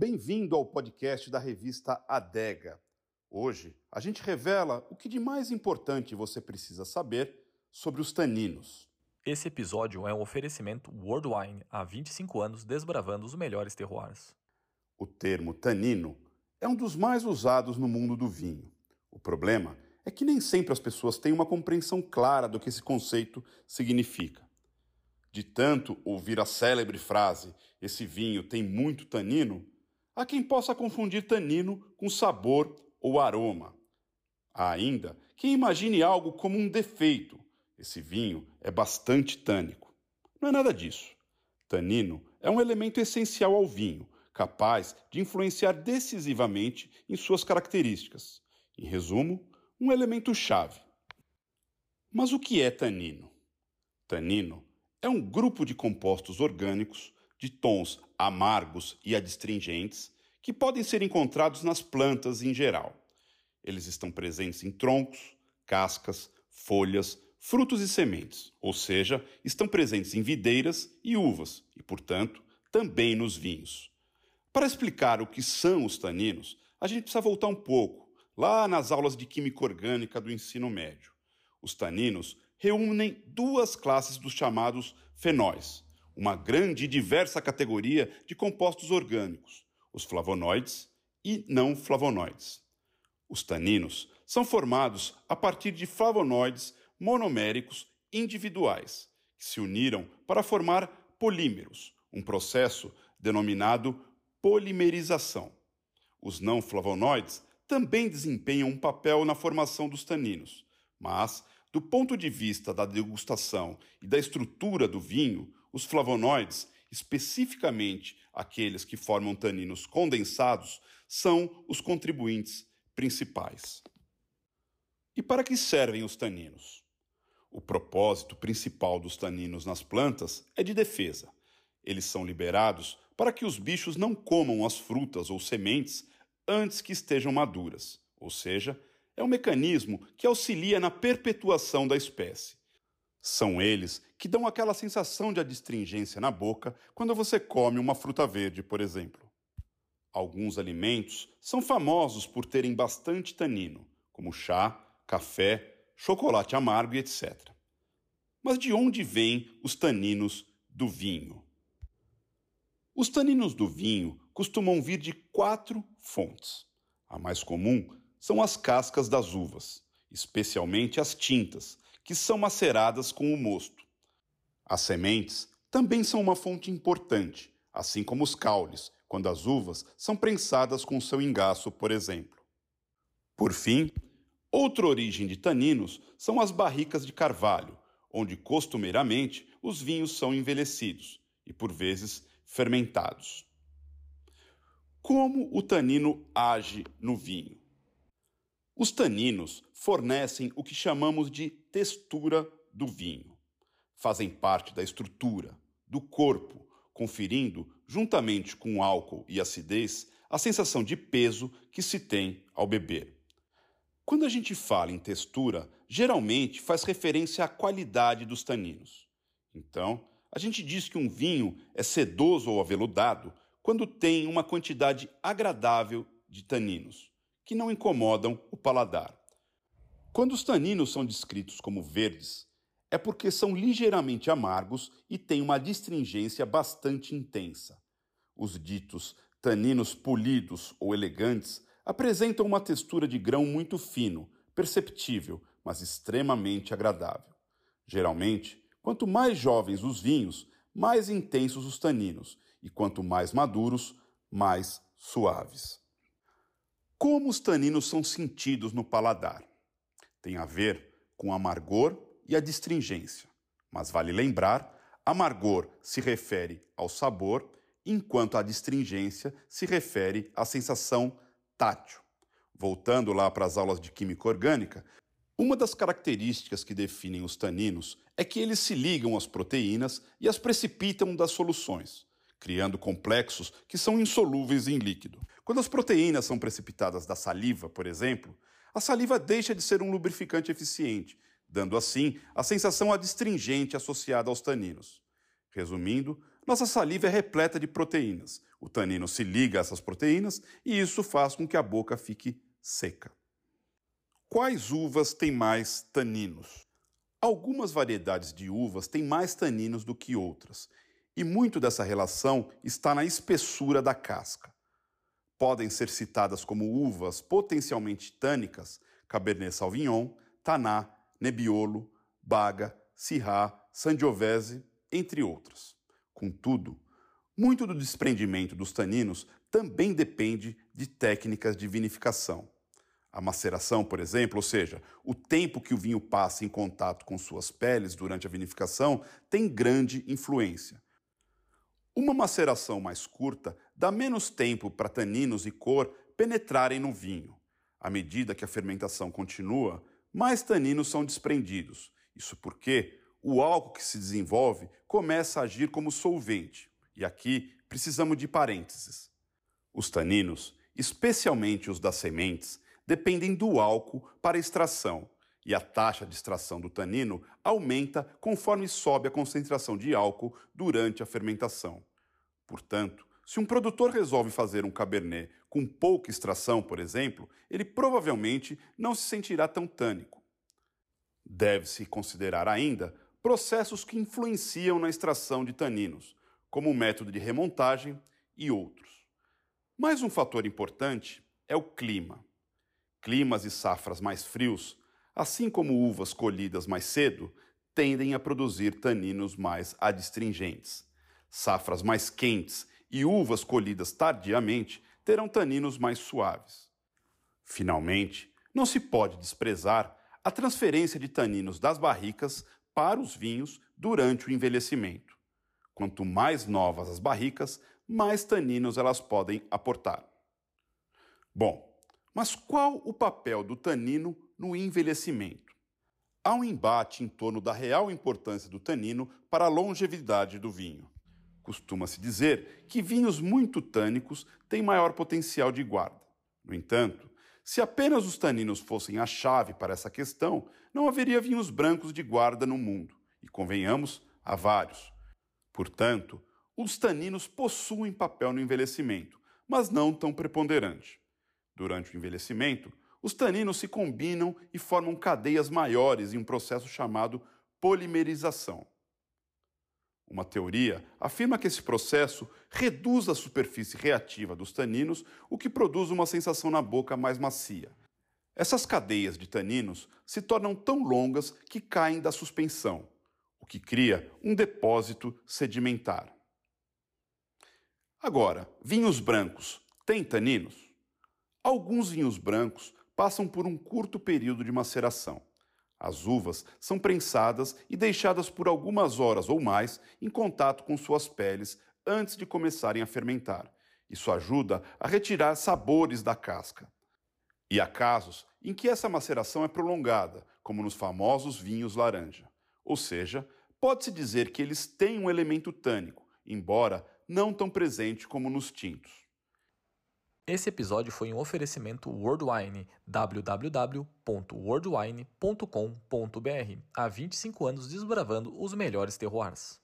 Bem-vindo ao podcast da revista Adega. Hoje a gente revela o que de mais importante você precisa saber sobre os taninos. Esse episódio é um oferecimento World Wine, há 25 anos desbravando os melhores terroirs. O termo tanino é um dos mais usados no mundo do vinho. O problema é que nem sempre as pessoas têm uma compreensão clara do que esse conceito significa. De tanto ouvir a célebre frase: esse vinho tem muito tanino, há quem possa confundir tanino com sabor ou aroma. Há ainda quem imagine algo como um defeito. Esse vinho é bastante tânico. Não é nada disso. Tanino é um elemento essencial ao vinho, capaz de influenciar decisivamente em suas características. Em resumo, um elemento chave. Mas o que é tanino? Tanino é um grupo de compostos orgânicos de tons amargos e adstringentes que podem ser encontrados nas plantas em geral. Eles estão presentes em troncos, cascas, folhas, frutos e sementes, ou seja, estão presentes em videiras e uvas e, portanto, também nos vinhos. Para explicar o que são os taninos, a gente precisa voltar um pouco, lá nas aulas de química orgânica do ensino médio. Os taninos reúnem duas classes dos chamados fenóis, uma grande e diversa categoria de compostos orgânicos, os flavonoides e não flavonoides. Os taninos são formados a partir de flavonoides monoméricos individuais, que se uniram para formar polímeros, um processo denominado polimerização. Os não flavonoides também desempenham um papel na formação dos taninos, mas do ponto de vista da degustação e da estrutura do vinho, os flavonoides, especificamente aqueles que formam taninos condensados, são os contribuintes principais. E para que servem os taninos? O propósito principal dos taninos nas plantas é de defesa. Eles são liberados para que os bichos não comam as frutas ou sementes antes que estejam maduras, ou seja, é um mecanismo que auxilia na perpetuação da espécie. São eles que dão aquela sensação de adstringência na boca quando você come uma fruta verde, por exemplo. Alguns alimentos são famosos por terem bastante tanino, como chá, café, chocolate amargo e etc. Mas de onde vêm os taninos do vinho? Os taninos do vinho costumam vir de quatro fontes. A mais comum são as cascas das uvas, especialmente as tintas, que são maceradas com o mosto. As sementes também são uma fonte importante, assim como os caules, quando as uvas são prensadas com seu engaço, por exemplo. Por fim, outra origem de taninos são as barricas de carvalho, onde costumeiramente os vinhos são envelhecidos e, por vezes, fermentados. Como o tanino age no vinho? Os taninos fornecem o que chamamos de textura do vinho. Fazem parte da estrutura, do corpo, conferindo, juntamente com o álcool e acidez, a sensação de peso que se tem ao beber. Quando a gente fala em textura, geralmente faz referência à qualidade dos taninos. Então, a gente diz que um vinho é sedoso ou aveludado quando tem uma quantidade agradável de taninos que não incomodam o paladar. Quando os taninos são descritos como verdes, é porque são ligeiramente amargos e têm uma distringência bastante intensa. Os ditos taninos polidos ou elegantes apresentam uma textura de grão muito fino, perceptível, mas extremamente agradável. Geralmente, quanto mais jovens os vinhos, mais intensos os taninos, e quanto mais maduros, mais suaves. Como os taninos são sentidos no paladar? Tem a ver com amargor e a distringência. Mas vale lembrar, amargor se refere ao sabor, enquanto a distringência se refere à sensação tátil. Voltando lá para as aulas de química orgânica, uma das características que definem os taninos é que eles se ligam às proteínas e as precipitam das soluções criando complexos que são insolúveis em líquido. Quando as proteínas são precipitadas da saliva, por exemplo, a saliva deixa de ser um lubrificante eficiente, dando assim a sensação adstringente associada aos taninos. Resumindo, Nossa saliva é repleta de proteínas. O tanino se liga a essas proteínas e isso faz com que a boca fique seca. Quais uvas têm mais taninos? Algumas variedades de uvas têm mais taninos do que outras, e muito dessa relação está na espessura da casca. Podem ser citadas como uvas potencialmente tânicas Cabernet Sauvignon, Taná, Nebbiolo, Baga, Syrah, Sangiovese, entre outras. Contudo, muito do desprendimento dos taninos também depende de técnicas de vinificação. A maceração, por exemplo, ou seja, o tempo que o vinho passa em contato com suas peles durante a vinificação, tem grande influência. Uma maceração mais curta dá menos tempo para taninos e cor penetrarem no vinho. À medida que a fermentação continua, mais taninos são desprendidos. Isso porque o álcool que se desenvolve começa a agir como solvente. E aqui precisamos de parênteses. Os taninos, especialmente os das sementes, dependem do álcool para extração, e a taxa de extração do tanino aumenta conforme sobe a concentração de álcool durante a fermentação. Portanto, se um produtor resolve fazer um cabernet com pouca extração, por exemplo, ele provavelmente não se sentirá tão tânico. Deve-se considerar ainda processos que influenciam na extração de taninos, como o método de remontagem e outros. Mais um fator importante é o clima. Climas e safras mais frios, assim como uvas colhidas mais cedo, tendem a produzir taninos mais adstringentes. Safras mais quentes e uvas colhidas tardiamente terão taninos mais suaves. Finalmente, não se pode desprezar a transferência de taninos das barricas para os vinhos durante o envelhecimento. Quanto mais novas as barricas, mais taninos elas podem aportar. Bom, mas qual o papel do tanino no envelhecimento? Há um embate em torno da real importância do tanino para a longevidade do vinho. Costuma-se dizer que vinhos muito tânicos têm maior potencial de guarda. No entanto, se apenas os taninos fossem a chave para essa questão, não haveria vinhos brancos de guarda no mundo, e convenhamos, há vários. Portanto, os taninos possuem papel no envelhecimento, mas não tão preponderante. Durante o envelhecimento, os taninos se combinam e formam cadeias maiores em um processo chamado polimerização. Uma teoria afirma que esse processo reduz a superfície reativa dos taninos, o que produz uma sensação na boca mais macia. Essas cadeias de taninos se tornam tão longas que caem da suspensão, o que cria um depósito sedimentar. Agora, vinhos brancos têm taninos? Alguns vinhos brancos passam por um curto período de maceração. As uvas são prensadas e deixadas por algumas horas ou mais em contato com suas peles antes de começarem a fermentar. Isso ajuda a retirar sabores da casca. E há casos em que essa maceração é prolongada, como nos famosos vinhos laranja. Ou seja, pode-se dizer que eles têm um elemento tânico, embora não tão presente como nos tintos. Esse episódio foi um oferecimento Worldwine, www.worldwine.com.br. Há 25 anos desbravando os melhores terroirs.